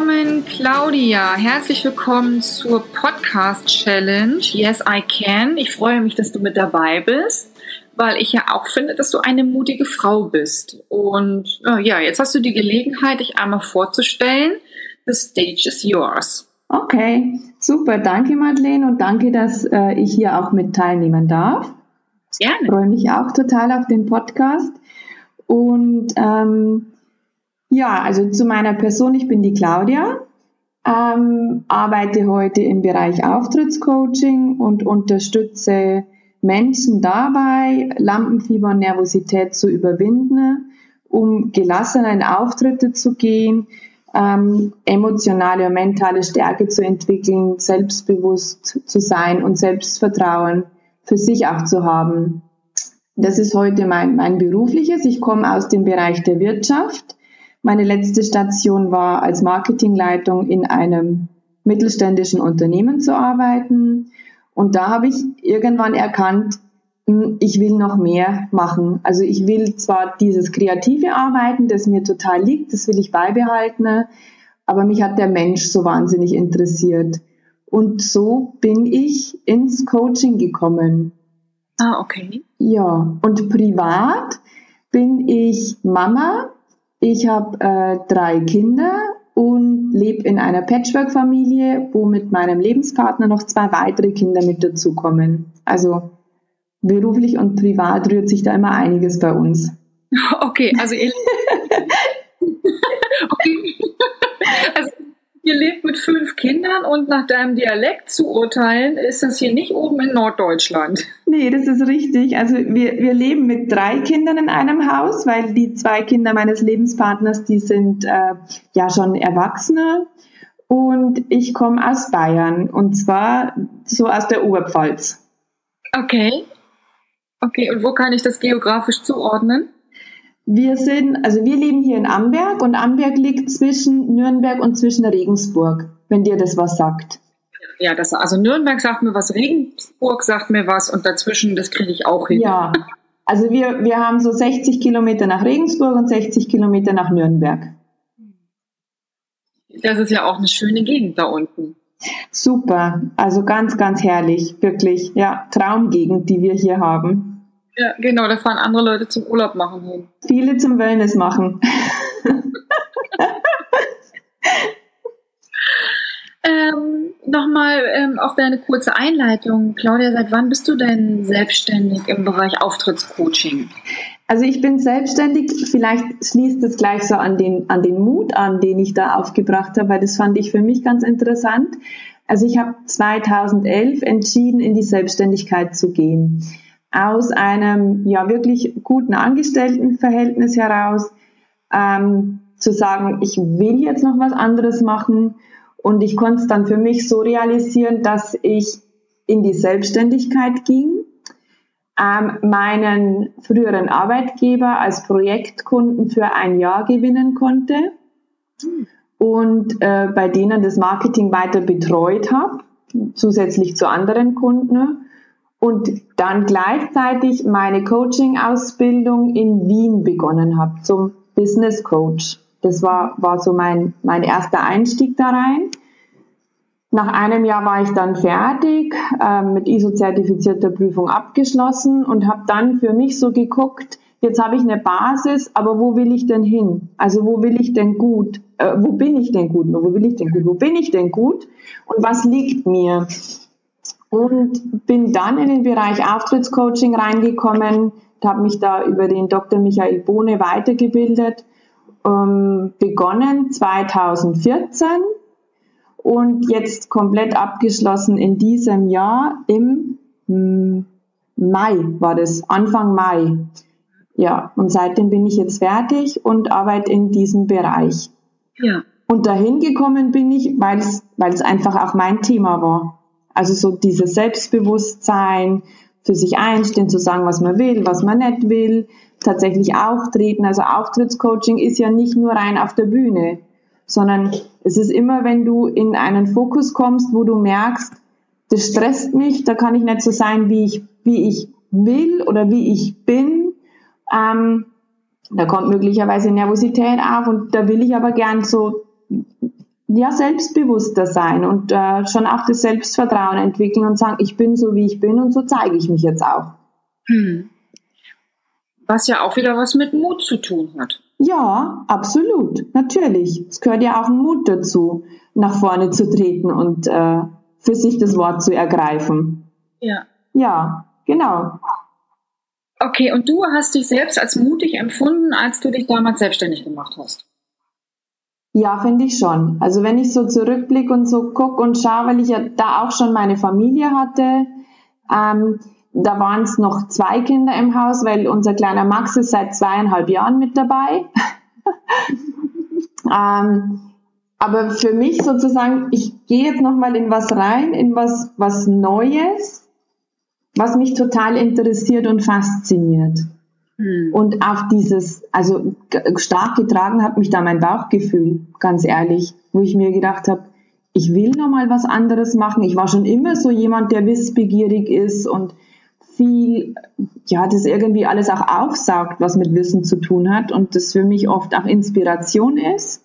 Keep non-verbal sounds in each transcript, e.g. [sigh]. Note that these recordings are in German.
Willkommen, Claudia. Herzlich willkommen zur Podcast Challenge. Yes, I can. Ich freue mich, dass du mit dabei bist, weil ich ja auch finde, dass du eine mutige Frau bist. Und äh, ja, jetzt hast du die Gelegenheit, dich einmal vorzustellen. The stage is yours. Okay, super. Danke, Madeleine, und danke, dass äh, ich hier auch mit teilnehmen darf. Gerne. Ich freue mich auch total auf den Podcast. Und ähm, ja, also zu meiner Person, ich bin die Claudia, ähm, arbeite heute im Bereich Auftrittscoaching und unterstütze Menschen dabei, Lampenfieber und Nervosität zu überwinden, um gelassener in Auftritte zu gehen, ähm, emotionale und mentale Stärke zu entwickeln, selbstbewusst zu sein und Selbstvertrauen für sich auch zu haben. Das ist heute mein, mein berufliches. Ich komme aus dem Bereich der Wirtschaft meine letzte Station war als Marketingleitung in einem mittelständischen Unternehmen zu arbeiten. Und da habe ich irgendwann erkannt, hm, ich will noch mehr machen. Also ich will zwar dieses kreative Arbeiten, das mir total liegt, das will ich beibehalten, aber mich hat der Mensch so wahnsinnig interessiert. Und so bin ich ins Coaching gekommen. Ah, okay. Ja, und privat bin ich Mama ich habe äh, drei Kinder und lebe in einer Patchwork-Familie, wo mit meinem Lebenspartner noch zwei weitere Kinder mit dazukommen. Also beruflich und privat rührt sich da immer einiges bei uns. [laughs] Okay, also ihr, [laughs] okay. [laughs] also ihr lebt mit fünf Kindern und nach deinem Dialekt zu urteilen, ist das hier nicht oben in Norddeutschland. Nee, das ist richtig. Also wir, wir leben mit drei Kindern in einem Haus, weil die zwei Kinder meines Lebenspartners, die sind äh, ja schon Erwachsene. Und ich komme aus Bayern und zwar so aus der Oberpfalz. Okay. Okay, und wo kann ich das geografisch zuordnen? Wir sind, also wir leben hier in Amberg und Amberg liegt zwischen Nürnberg und zwischen Regensburg, wenn dir das was sagt. Ja, das, also Nürnberg sagt mir was, Regensburg sagt mir was und dazwischen, das kriege ich auch hin. Ja, also wir, wir haben so 60 Kilometer nach Regensburg und 60 Kilometer nach Nürnberg. Das ist ja auch eine schöne Gegend da unten. Super, also ganz, ganz herrlich, wirklich. Ja, Traumgegend, die wir hier haben. Ja, genau, da fahren andere Leute zum Urlaub machen hin. Viele zum Wellness machen. [laughs] ähm, Nochmal ähm, auf deine kurze Einleitung. Claudia, seit wann bist du denn selbstständig im Bereich Auftrittscoaching? Also ich bin selbstständig, vielleicht schließt es gleich so an den, an den Mut an, den ich da aufgebracht habe, weil das fand ich für mich ganz interessant. Also ich habe 2011 entschieden, in die Selbstständigkeit zu gehen aus einem ja wirklich guten Angestelltenverhältnis heraus ähm, zu sagen, ich will jetzt noch was anderes machen und ich konnte es dann für mich so realisieren, dass ich in die Selbstständigkeit ging, ähm, meinen früheren Arbeitgeber als Projektkunden für ein Jahr gewinnen konnte und äh, bei denen das Marketing weiter betreut habe, zusätzlich zu anderen Kunden und dann gleichzeitig meine Coaching-Ausbildung in Wien begonnen habe zum Business Coach. Das war, war so mein, mein erster Einstieg da rein. Nach einem Jahr war ich dann fertig, äh, mit ISO-zertifizierter Prüfung abgeschlossen und habe dann für mich so geguckt, jetzt habe ich eine Basis, aber wo will ich denn hin? Also wo will ich denn gut? Äh, wo bin ich denn gut? Wo will ich denn gut? Wo bin ich denn gut? Und was liegt mir? und bin dann in den Bereich Auftrittscoaching reingekommen, habe mich da über den Dr. Michael Bohne weitergebildet, ähm, begonnen 2014 und jetzt komplett abgeschlossen in diesem Jahr im hm, Mai war das, Anfang Mai. Ja, und seitdem bin ich jetzt fertig und arbeite in diesem Bereich. Ja. Und dahin gekommen bin ich, weil es einfach auch mein Thema war. Also so dieses Selbstbewusstsein, für sich einstehen, zu sagen, was man will, was man nicht will, tatsächlich auftreten. Also Auftrittscoaching ist ja nicht nur rein auf der Bühne, sondern es ist immer, wenn du in einen Fokus kommst, wo du merkst, das stresst mich, da kann ich nicht so sein, wie ich, wie ich will oder wie ich bin. Ähm, da kommt möglicherweise Nervosität auf und da will ich aber gern so ja, selbstbewusster sein und äh, schon auch das Selbstvertrauen entwickeln und sagen, ich bin so, wie ich bin und so zeige ich mich jetzt auch. Hm. Was ja auch wieder was mit Mut zu tun hat. Ja, absolut, natürlich. Es gehört ja auch Mut dazu, nach vorne zu treten und äh, für sich das Wort zu ergreifen. Ja. Ja, genau. Okay, und du hast dich selbst als mutig empfunden, als du dich damals selbstständig gemacht hast? Ja, finde ich schon. Also wenn ich so zurückblicke und so gucke und schaue, weil ich ja da auch schon meine Familie hatte, ähm, da waren es noch zwei Kinder im Haus, weil unser kleiner Max ist seit zweieinhalb Jahren mit dabei. [laughs] ähm, aber für mich sozusagen, ich gehe jetzt nochmal in was rein, in was, was Neues, was mich total interessiert und fasziniert. Hm. Und auch dieses, also stark getragen hat mich da mein Bauchgefühl, ganz ehrlich, wo ich mir gedacht habe, ich will noch mal was anderes machen. Ich war schon immer so jemand, der wissbegierig ist und viel, ja, das irgendwie alles auch aufsaugt, was mit Wissen zu tun hat und das für mich oft auch Inspiration ist.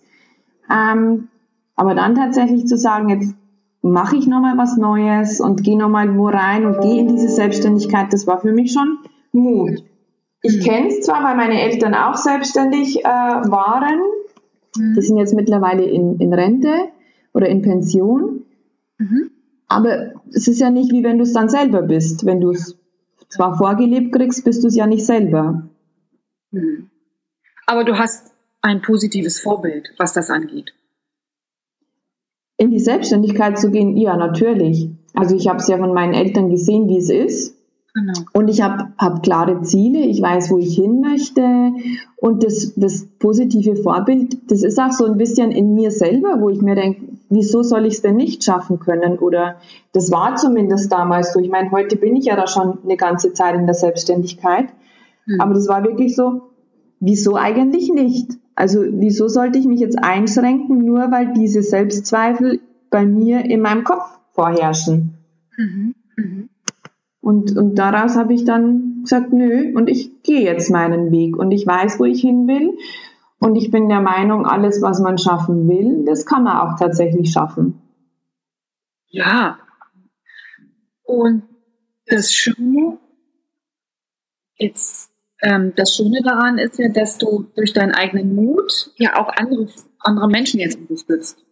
Ähm, aber dann tatsächlich zu sagen, jetzt mache ich noch mal was Neues und gehe noch mal wo rein und gehe in diese Selbstständigkeit, das war für mich schon Mut. Ich kenne es zwar, weil meine Eltern auch selbstständig äh, waren. Die sind jetzt mittlerweile in, in Rente oder in Pension. Mhm. Aber es ist ja nicht wie wenn du es dann selber bist. Wenn du es zwar vorgelebt kriegst, bist du es ja nicht selber. Mhm. Aber du hast ein positives Vorbild, was das angeht. In die Selbstständigkeit zu gehen, ja, natürlich. Also ich habe es ja von meinen Eltern gesehen, wie es ist. Genau. Und ich habe hab klare Ziele, ich weiß, wo ich hin möchte. Und das, das positive Vorbild, das ist auch so ein bisschen in mir selber, wo ich mir denke, wieso soll ich es denn nicht schaffen können? Oder das war zumindest damals so. Ich meine, heute bin ich ja da schon eine ganze Zeit in der Selbstständigkeit. Mhm. Aber das war wirklich so, wieso eigentlich nicht? Also wieso sollte ich mich jetzt einschränken, nur weil diese Selbstzweifel bei mir in meinem Kopf vorherrschen? Mhm. Mhm. Und, und daraus habe ich dann gesagt, nö, und ich gehe jetzt meinen Weg und ich weiß, wo ich hin will. Und ich bin der Meinung, alles, was man schaffen will, das kann man auch tatsächlich schaffen. Ja. Und das Schöne, jetzt, ähm, das Schöne daran ist ja, dass du durch deinen eigenen Mut ja auch andere, andere Menschen jetzt unterstützt.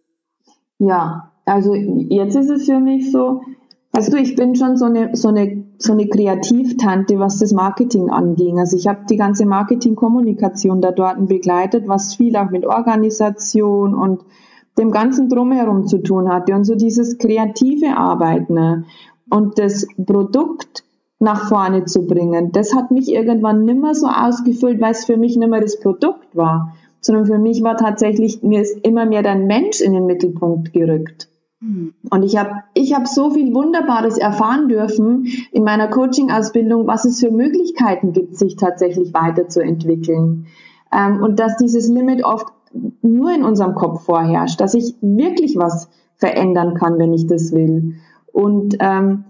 Ja, also jetzt ist es für mich so, Weißt du, ich bin schon so eine, so eine, so eine Kreativtante, was das Marketing anging. Also ich habe die ganze Marketingkommunikation da dort begleitet, was viel auch mit Organisation und dem ganzen Drumherum zu tun hatte. Und so dieses kreative Arbeiten ne? und das Produkt nach vorne zu bringen, das hat mich irgendwann nimmer so ausgefüllt, weil es für mich nimmer das Produkt war, sondern für mich war tatsächlich, mir ist immer mehr der Mensch in den Mittelpunkt gerückt. Und ich habe ich hab so viel Wunderbares erfahren dürfen in meiner Coaching-Ausbildung, was es für Möglichkeiten gibt, sich tatsächlich weiterzuentwickeln. Ähm, und dass dieses Limit oft nur in unserem Kopf vorherrscht, dass ich wirklich was verändern kann, wenn ich das will. Und ähm,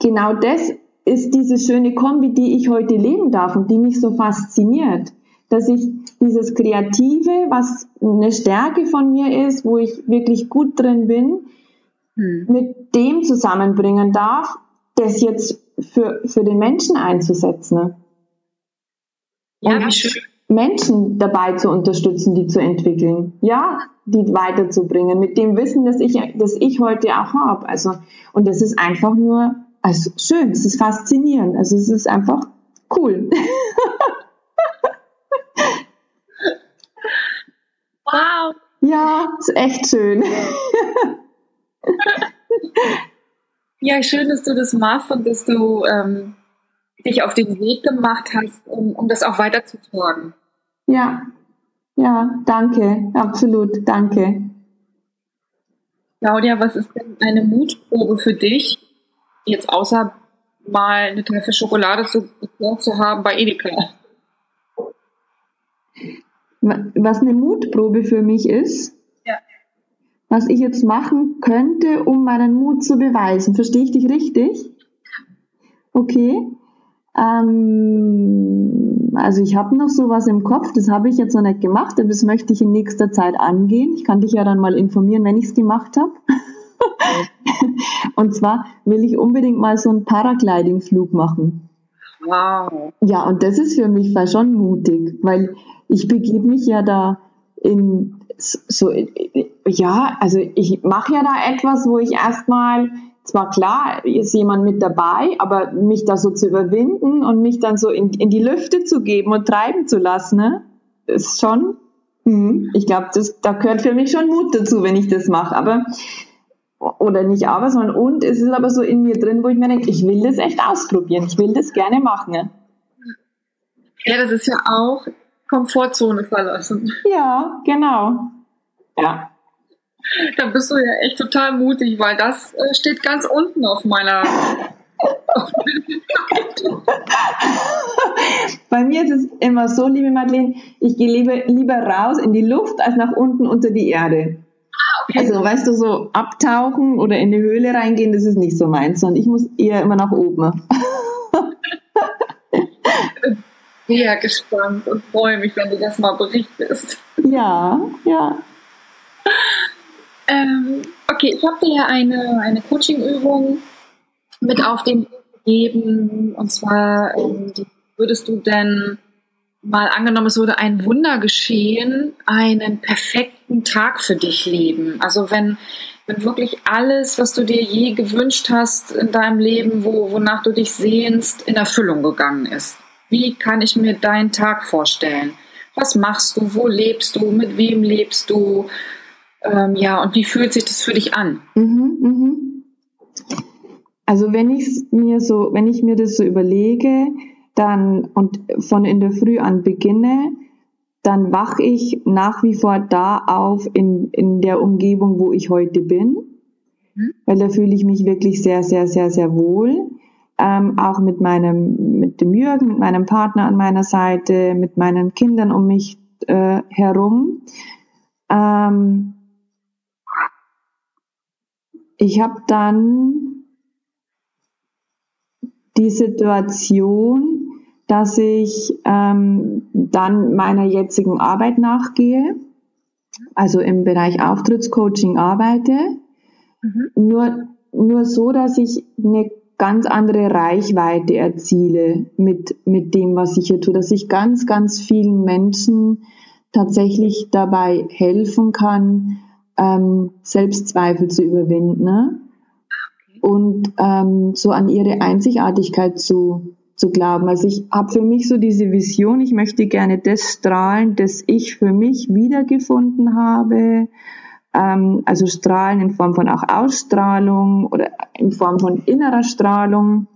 genau das ist diese schöne Kombi, die ich heute leben darf und die mich so fasziniert dass ich dieses Kreative, was eine Stärke von mir ist, wo ich wirklich gut drin bin, hm. mit dem zusammenbringen darf, das jetzt für, für den Menschen einzusetzen. Ja, Und wie schön. Menschen dabei zu unterstützen, die zu entwickeln. Ja, die weiterzubringen mit dem Wissen, das ich, das ich heute auch habe. Also, und das ist einfach nur, also schön, es ist faszinierend. Also es ist einfach cool. [laughs] Wow. Ja, ist echt schön. ja, schön, dass du das machst und dass du ähm, dich auf den Weg gemacht hast, um, um das auch weiterzutragen. Ja, ja, danke, absolut, danke. Claudia, was ist denn eine Mutprobe für dich, jetzt außer mal eine Tafel Schokolade zu, zu haben bei Edeka? Was eine Mutprobe für mich ist, ja. was ich jetzt machen könnte, um meinen Mut zu beweisen. Verstehe ich dich richtig? Okay. Ähm, also ich habe noch sowas im Kopf, das habe ich jetzt noch nicht gemacht, aber das möchte ich in nächster Zeit angehen. Ich kann dich ja dann mal informieren, wenn ich es gemacht habe. [laughs] und zwar will ich unbedingt mal so einen Paragliding-Flug machen. Wow. Ja, und das ist für mich schon mutig, weil ich begebe mich ja da in so, ja, also ich mache ja da etwas, wo ich erstmal zwar klar, ist jemand mit dabei, aber mich da so zu überwinden und mich dann so in, in die Lüfte zu geben und treiben zu lassen, ne, ist schon, hm, ich glaube, da gehört für mich schon Mut dazu, wenn ich das mache. Aber oder nicht aber, sondern und es ist aber so in mir drin, wo ich mir denke, ich will das echt ausprobieren, ich will das gerne machen. Ja, das ist ja auch Komfortzone verlassen. Ja, genau. Ja. Da bist du ja echt total mutig, weil das äh, steht ganz unten auf meiner. [laughs] Bei mir ist es immer so, liebe Madeleine, ich gehe lieber, lieber raus in die Luft als nach unten unter die Erde. Okay. Also, weißt du, so abtauchen oder in die Höhle reingehen, das ist nicht so meins, sondern ich muss eher immer nach oben. [laughs] Sehr gespannt und freue mich, wenn du das mal berichtest. Ja, ja. Ähm, okay, ich habe dir ja eine, eine Coaching-Übung mit auf den Weg gegeben. Und zwar ähm, würdest du denn mal angenommen, es würde ein Wunder geschehen, einen perfekten Tag für dich leben. Also wenn, wenn wirklich alles, was du dir je gewünscht hast in deinem Leben, wo, wonach du dich sehnst, in Erfüllung gegangen ist. Wie kann ich mir deinen Tag vorstellen? Was machst du? Wo lebst du? Mit wem lebst du? Ähm, ja, und wie fühlt sich das für dich an? Mhm, mhm. Also wenn ich mir so, wenn ich mir das so überlege, dann und von in der Früh an beginne, dann wache ich nach wie vor da auf in, in der Umgebung, wo ich heute bin, mhm. weil da fühle ich mich wirklich sehr, sehr, sehr, sehr wohl. Ähm, auch mit meinem, mit dem Jürgen, mit meinem Partner an meiner Seite, mit meinen Kindern um mich äh, herum. Ähm, ich habe dann die Situation, dass ich ähm, dann meiner jetzigen Arbeit nachgehe, also im Bereich Auftrittscoaching arbeite, mhm. nur, nur so, dass ich eine ganz andere Reichweite erziele mit, mit dem, was ich hier tue, dass ich ganz, ganz vielen Menschen tatsächlich dabei helfen kann, ähm, Selbstzweifel zu überwinden ne? und ähm, so an ihre Einzigartigkeit zu, zu glauben. Also ich habe für mich so diese Vision, ich möchte gerne das strahlen, das ich für mich wiedergefunden habe. Ähm, also strahlen in Form von auch Ausstrahlung oder in Form von innerer Strahlung,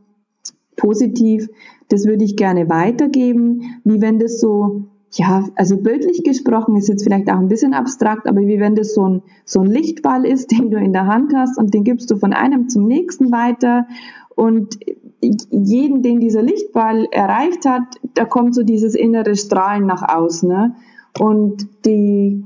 positiv. Das würde ich gerne weitergeben, wie wenn das so ja, also bildlich gesprochen ist jetzt vielleicht auch ein bisschen abstrakt, aber wie wenn das so ein, so ein Lichtball ist, [laughs] den du in der Hand hast und den gibst du von einem zum nächsten weiter und jeden, den dieser Lichtball erreicht hat, da kommt so dieses innere Strahlen nach außen ne? und die,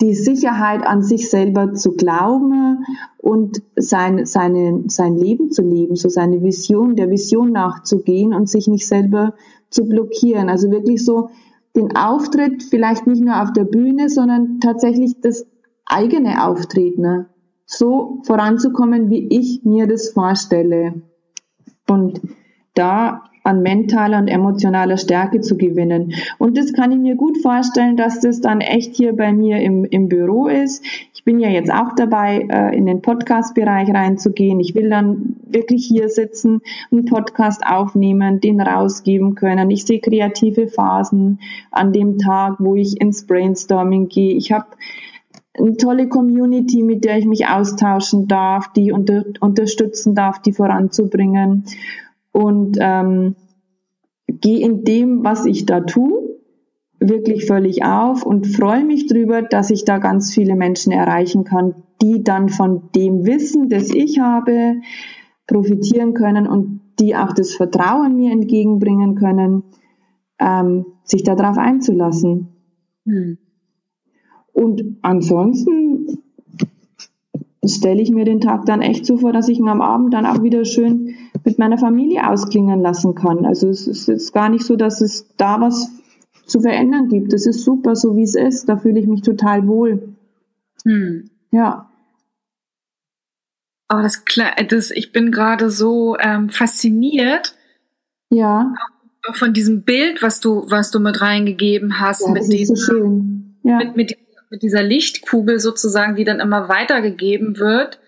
die Sicherheit an sich selber zu glauben und sein, seine, sein Leben zu leben, so seine Vision, der Vision nachzugehen und sich nicht selber zu blockieren. Also wirklich so den Auftritt vielleicht nicht nur auf der Bühne, sondern tatsächlich das eigene Auftreten ne? So voranzukommen, wie ich mir das vorstelle. Und da an mentaler und emotionaler Stärke zu gewinnen. Und das kann ich mir gut vorstellen, dass das dann echt hier bei mir im, im Büro ist. Ich bin ja jetzt auch dabei, äh, in den Podcast-Bereich reinzugehen. Ich will dann wirklich hier sitzen, einen Podcast aufnehmen, den rausgeben können. Ich sehe kreative Phasen an dem Tag, wo ich ins Brainstorming gehe. Ich habe eine tolle Community, mit der ich mich austauschen darf, die unter, unterstützen darf, die voranzubringen und ähm, gehe in dem, was ich da tue, wirklich völlig auf und freue mich drüber, dass ich da ganz viele Menschen erreichen kann, die dann von dem Wissen, das ich habe, profitieren können und die auch das Vertrauen mir entgegenbringen können, ähm, sich darauf einzulassen. Hm. Und ansonsten stelle ich mir den Tag dann echt so vor, dass ich ihn am Abend dann auch wieder schön mit meiner Familie ausklingen lassen kann. Also es ist jetzt gar nicht so, dass es da was zu verändern gibt. Es ist super, so wie es ist. Da fühle ich mich total wohl. Hm. Ja. Oh, das, das ich bin gerade so ähm, fasziniert. Ja. Auch von diesem Bild, was du, was du mit reingegeben hast, ja, mit, diesem, so ja. mit, mit, mit, dieser Lichtkugel sozusagen, die dann immer weitergegeben wird.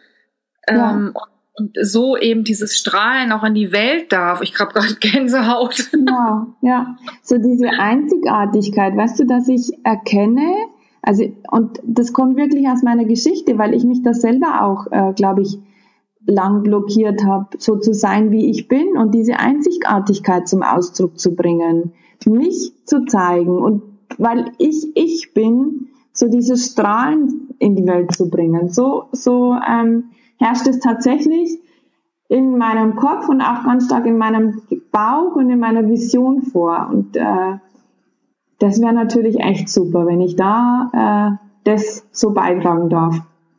Ja. Ähm, und so eben dieses Strahlen auch in die Welt darf. Ich glaube [laughs] gerade Gänsehaut. Genau, ja. So diese Einzigartigkeit, weißt du, dass ich erkenne, also und das kommt wirklich aus meiner Geschichte, weil ich mich da selber auch, äh, glaube ich, lang blockiert habe, so zu sein, wie ich bin und diese Einzigartigkeit zum Ausdruck zu bringen, mich zu zeigen und weil ich ich bin, so dieses Strahlen in die Welt zu bringen. So so ähm, herrscht es tatsächlich in meinem Kopf und auch ganz stark in meinem Bauch und in meiner Vision vor. Und äh, das wäre natürlich echt super, wenn ich da äh, das so beitragen darf.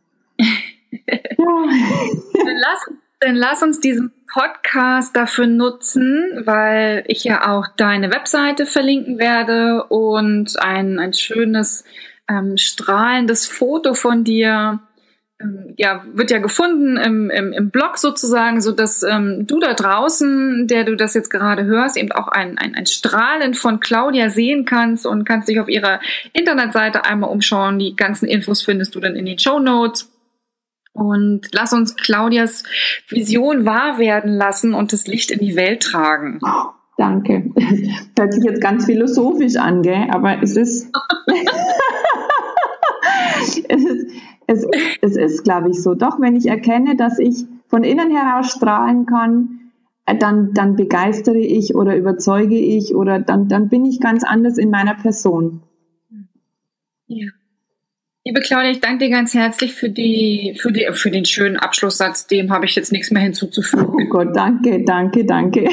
[laughs] ja. dann, lass, dann lass uns diesen Podcast dafür nutzen, weil ich ja auch deine Webseite verlinken werde und ein, ein schönes ähm, strahlendes Foto von dir ähm, ja, wird ja gefunden im, im, im Blog sozusagen, so dass ähm, du da draußen, der du das jetzt gerade hörst, eben auch ein, ein, ein Strahlen von Claudia sehen kannst und kannst dich auf ihrer Internetseite einmal umschauen. Die ganzen Infos findest du dann in den Show Notes. Und lass uns Claudias Vision wahr werden lassen und das Licht in die Welt tragen. Oh, danke. [laughs] Hört sich jetzt ganz philosophisch an, gell? Aber es ist [laughs] [laughs] es, es ist, glaube ich, so. Doch, wenn ich erkenne, dass ich von innen heraus strahlen kann, äh, dann, dann begeistere ich oder überzeuge ich oder dann, dann bin ich ganz anders in meiner Person. Ja. Liebe Claudia, ich danke dir ganz herzlich für, die, für, die, für den schönen Abschlusssatz. Dem habe ich jetzt nichts mehr hinzuzufügen. Oh Gott, danke, danke, danke. [laughs]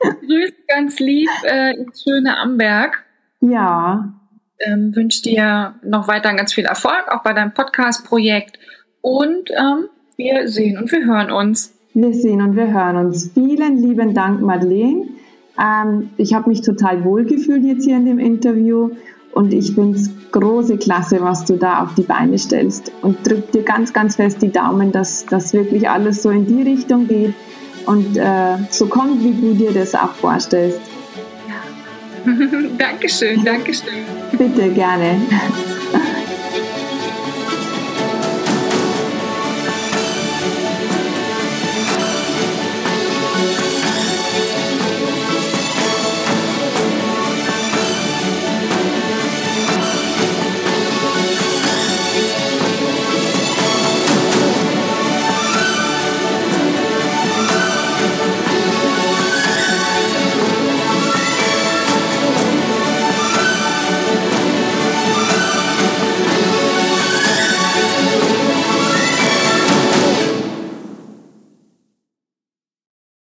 Grüß ganz lieb äh, ins schöne Amberg. Ja, ähm, wünsche dir noch weiter ganz viel Erfolg, auch bei deinem Podcast-Projekt. Und ähm, wir sehen und wir hören uns. Wir sehen und wir hören uns. Vielen lieben Dank, Madeleine. Ähm, ich habe mich total wohlgefühlt jetzt hier in dem Interview und ich finde es große Klasse, was du da auf die Beine stellst. Und drück dir ganz, ganz fest die Daumen, dass das wirklich alles so in die Richtung geht und äh, so kommt, wie du dir das auch vorstellst. [laughs] Dankeschön, Dankeschön. Bitte gerne.